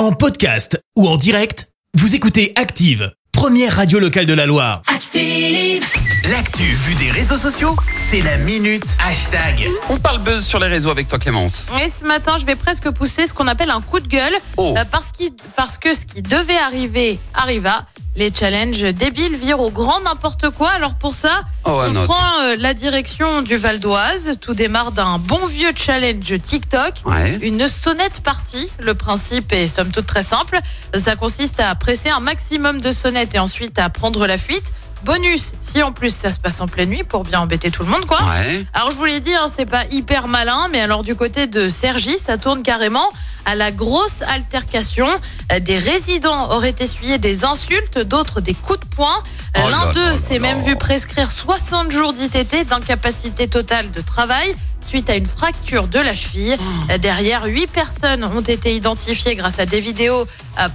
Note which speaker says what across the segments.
Speaker 1: En podcast ou en direct, vous écoutez Active, première radio locale de la Loire.
Speaker 2: Active.
Speaker 1: L'actu vue des réseaux sociaux, c'est la minute hashtag.
Speaker 3: On parle buzz sur les réseaux avec toi Clémence.
Speaker 4: Et ce matin, je vais presque pousser ce qu'on appelle un coup de gueule.
Speaker 3: Oh.
Speaker 4: euh, parce, qu'il- parce que ce qui devait arriver arriva. Les challenges débiles virent au grand n'importe quoi. Alors pour ça,
Speaker 3: Oh,
Speaker 4: on prend euh, la direction du Val d'Oise. Tout démarre d'un bon vieux challenge TikTok.
Speaker 3: Ouais.
Speaker 4: Une sonnette partie. Le principe est somme toute très simple. Ça consiste à presser un maximum de sonnettes et ensuite à prendre la fuite. Bonus, si en plus ça se passe en pleine nuit pour bien embêter tout le monde, quoi.
Speaker 3: Ouais.
Speaker 4: Alors je vous l'ai dit, hein, c'est pas hyper malin, mais alors du côté de Sergi, ça tourne carrément à la grosse altercation. Euh, Des résidents auraient essuyé des insultes, d'autres des coups de poing. Euh,
Speaker 3: Oh
Speaker 4: L'un d'eux s'est même vu prescrire 60 jours d'ITT d'incapacité totale de travail suite à une fracture de la cheville.
Speaker 3: Oh.
Speaker 4: Euh, Derrière, huit personnes ont été identifiées grâce à des vidéos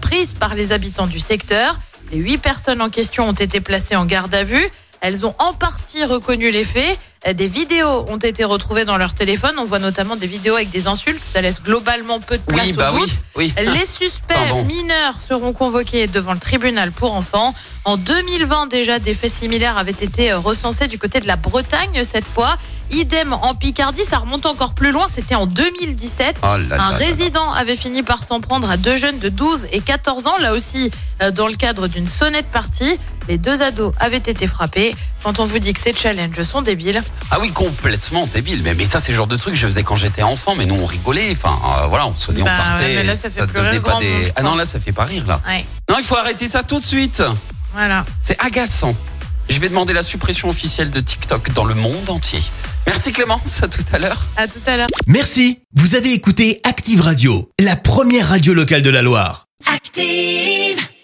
Speaker 4: prises par les habitants du secteur. Les huit personnes en question ont été placées en garde à vue. Elles ont en partie reconnu les faits. Des vidéos ont été retrouvées dans leur téléphone. On voit notamment des vidéos avec des insultes. Ça laisse globalement peu de place
Speaker 3: Oui,
Speaker 4: au
Speaker 3: bah
Speaker 4: doute.
Speaker 3: oui. Oui.
Speaker 4: Les suspects
Speaker 3: Pardon.
Speaker 4: mineurs seront convoqués devant le tribunal pour enfants. En 2020, déjà, des faits similaires avaient été euh, recensés du côté de la Bretagne cette fois. Idem en Picardie, ça remonte encore plus loin, c'était en 2017.
Speaker 3: Oh là là
Speaker 4: Un
Speaker 3: là là.
Speaker 4: résident avait fini par s'en prendre à deux jeunes de 12 et 14 ans, là aussi euh, dans le cadre d'une sonnette partie. Les deux ados avaient été frappés. Quand on vous dit que ces challenges sont débiles,
Speaker 3: Ah oui, complètement débile. Mais, mais ça, c'est le genre de truc que je faisais quand j'étais enfant. Mais nous, on rigolait. Enfin, euh, voilà, on se on
Speaker 4: Bah,
Speaker 3: partait.
Speaker 4: ouais, mais là, ça fait plus rire
Speaker 3: pas
Speaker 4: monde,
Speaker 3: Ah non, là, ça fait pas rire, là.
Speaker 4: ouais,
Speaker 3: Non, il faut arrêter ça tout de suite.
Speaker 4: voilà.
Speaker 3: C'est agaçant. Je vais demander la suppression officielle de TikTok dans le monde entier. Merci Clémence, à tout à l'heure.
Speaker 4: À tout à l'heure.
Speaker 1: Merci, vous avez écouté Active Radio, la première radio locale de la Loire.
Speaker 2: Active.